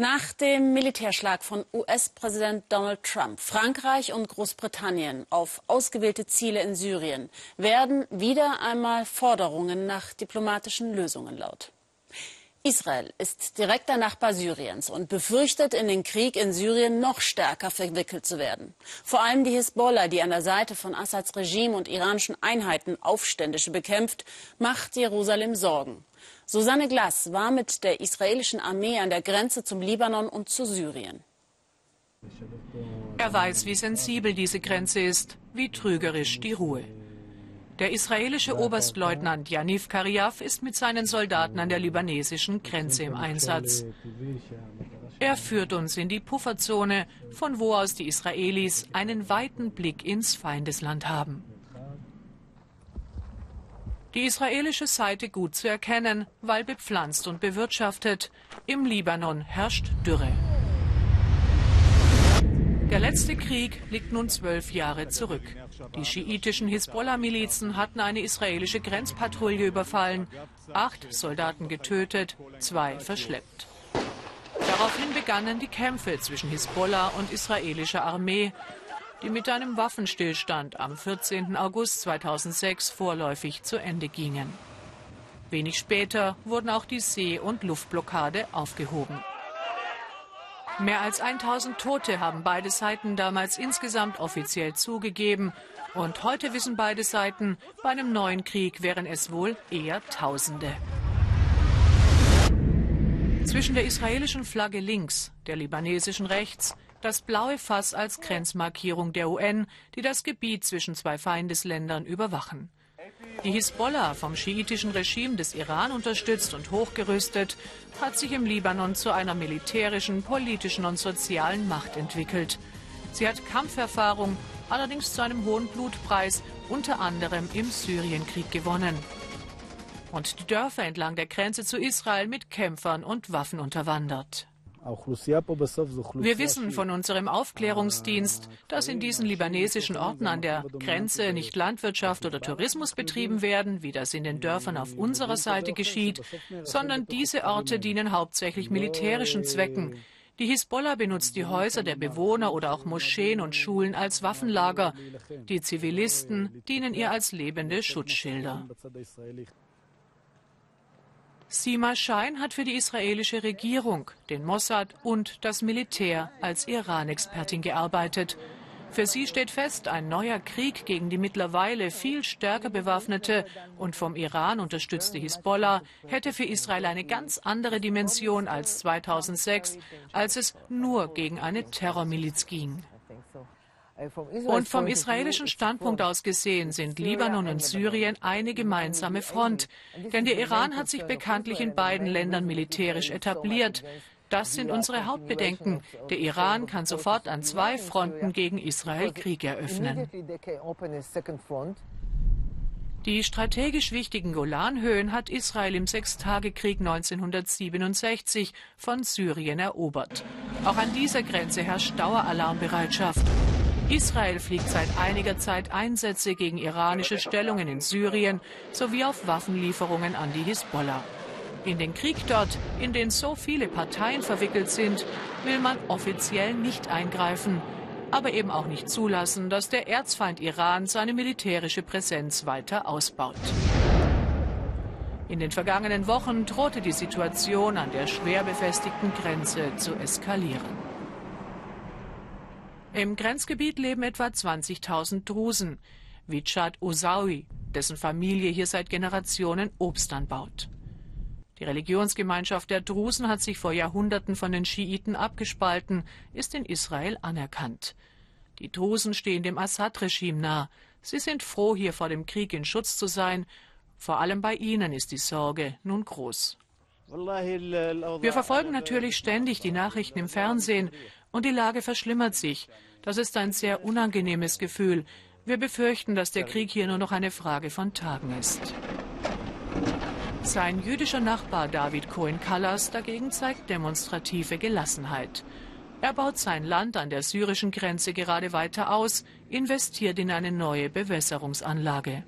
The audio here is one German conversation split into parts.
Nach dem Militärschlag von US-Präsident Donald Trump, Frankreich und Großbritannien auf ausgewählte Ziele in Syrien werden wieder einmal Forderungen nach diplomatischen Lösungen laut. Israel ist direkter Nachbar Syriens und befürchtet, in den Krieg in Syrien noch stärker verwickelt zu werden. Vor allem die Hisbollah, die an der Seite von Assads Regime und iranischen Einheiten Aufständische bekämpft, macht Jerusalem Sorgen. Susanne Glass war mit der israelischen Armee an der Grenze zum Libanon und zu Syrien. Er weiß, wie sensibel diese Grenze ist, wie trügerisch die Ruhe. Der israelische Oberstleutnant Yaniv Kariaf ist mit seinen Soldaten an der libanesischen Grenze im Einsatz. Er führt uns in die Pufferzone, von wo aus die Israelis einen weiten Blick ins Feindesland haben die israelische Seite gut zu erkennen, weil bepflanzt und bewirtschaftet. Im Libanon herrscht Dürre. Der letzte Krieg liegt nun zwölf Jahre zurück. Die schiitischen Hisbollah-Milizen hatten eine israelische Grenzpatrouille überfallen, acht Soldaten getötet, zwei verschleppt. Daraufhin begannen die Kämpfe zwischen Hisbollah und israelischer Armee die mit einem Waffenstillstand am 14. August 2006 vorläufig zu Ende gingen. Wenig später wurden auch die See- und Luftblockade aufgehoben. Mehr als 1000 Tote haben beide Seiten damals insgesamt offiziell zugegeben. Und heute wissen beide Seiten, bei einem neuen Krieg wären es wohl eher Tausende. Zwischen der israelischen Flagge links, der libanesischen rechts, das blaue Fass als Grenzmarkierung der UN, die das Gebiet zwischen zwei Feindesländern überwachen. Die Hisbollah, vom schiitischen Regime des Iran unterstützt und hochgerüstet, hat sich im Libanon zu einer militärischen, politischen und sozialen Macht entwickelt. Sie hat Kampferfahrung, allerdings zu einem hohen Blutpreis, unter anderem im Syrienkrieg gewonnen. Und die Dörfer entlang der Grenze zu Israel mit Kämpfern und Waffen unterwandert. Wir wissen von unserem Aufklärungsdienst, dass in diesen libanesischen Orten an der Grenze nicht Landwirtschaft oder Tourismus betrieben werden, wie das in den Dörfern auf unserer Seite geschieht, sondern diese Orte dienen hauptsächlich militärischen Zwecken. Die Hisbollah benutzt die Häuser der Bewohner oder auch Moscheen und Schulen als Waffenlager. Die Zivilisten dienen ihr als lebende Schutzschilder. Sima Schein hat für die israelische Regierung, den Mossad und das Militär als Iran-Expertin gearbeitet. Für sie steht fest, ein neuer Krieg gegen die mittlerweile viel stärker bewaffnete und vom Iran unterstützte Hisbollah hätte für Israel eine ganz andere Dimension als 2006, als es nur gegen eine Terrormiliz ging. Und vom israelischen Standpunkt aus gesehen sind Libanon und Syrien eine gemeinsame Front. Denn der Iran hat sich bekanntlich in beiden Ländern militärisch etabliert. Das sind unsere Hauptbedenken. Der Iran kann sofort an zwei Fronten gegen Israel Krieg eröffnen. Die strategisch wichtigen Golanhöhen hat Israel im Sechstagekrieg 1967 von Syrien erobert. Auch an dieser Grenze herrscht Daueralarmbereitschaft. Israel fliegt seit einiger Zeit Einsätze gegen iranische Stellungen in Syrien sowie auf Waffenlieferungen an die Hisbollah. In den Krieg dort, in den so viele Parteien verwickelt sind, will man offiziell nicht eingreifen, aber eben auch nicht zulassen, dass der Erzfeind Iran seine militärische Präsenz weiter ausbaut. In den vergangenen Wochen drohte die Situation an der schwer befestigten Grenze zu eskalieren. Im Grenzgebiet leben etwa 20.000 Drusen, wie Chad Osawi, dessen Familie hier seit Generationen Obst anbaut. Die Religionsgemeinschaft der Drusen hat sich vor Jahrhunderten von den Schiiten abgespalten, ist in Israel anerkannt. Die Drusen stehen dem Assad-Regime nah. Sie sind froh, hier vor dem Krieg in Schutz zu sein. Vor allem bei ihnen ist die Sorge nun groß. Wir verfolgen natürlich ständig die Nachrichten im Fernsehen und die Lage verschlimmert sich. Das ist ein sehr unangenehmes Gefühl. Wir befürchten, dass der Krieg hier nur noch eine Frage von Tagen ist. Sein jüdischer Nachbar David Cohen Callas dagegen zeigt demonstrative Gelassenheit. Er baut sein Land an der syrischen Grenze gerade weiter aus, investiert in eine neue Bewässerungsanlage.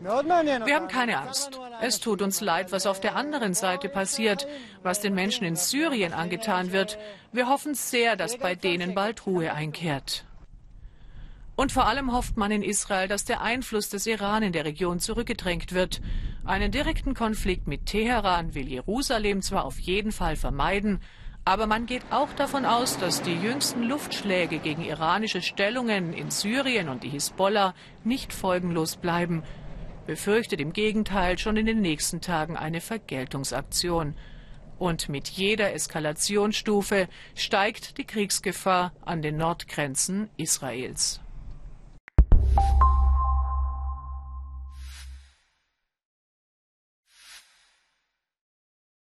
Wir haben keine Angst. Es tut uns leid, was auf der anderen Seite passiert, was den Menschen in Syrien angetan wird. Wir hoffen sehr, dass bei denen bald Ruhe einkehrt. Und vor allem hofft man in Israel, dass der Einfluss des Iran in der Region zurückgedrängt wird. Einen direkten Konflikt mit Teheran will Jerusalem zwar auf jeden Fall vermeiden, aber man geht auch davon aus, dass die jüngsten Luftschläge gegen iranische Stellungen in Syrien und die Hisbollah nicht folgenlos bleiben, befürchtet im Gegenteil schon in den nächsten Tagen eine Vergeltungsaktion. Und mit jeder Eskalationsstufe steigt die Kriegsgefahr an den Nordgrenzen Israels.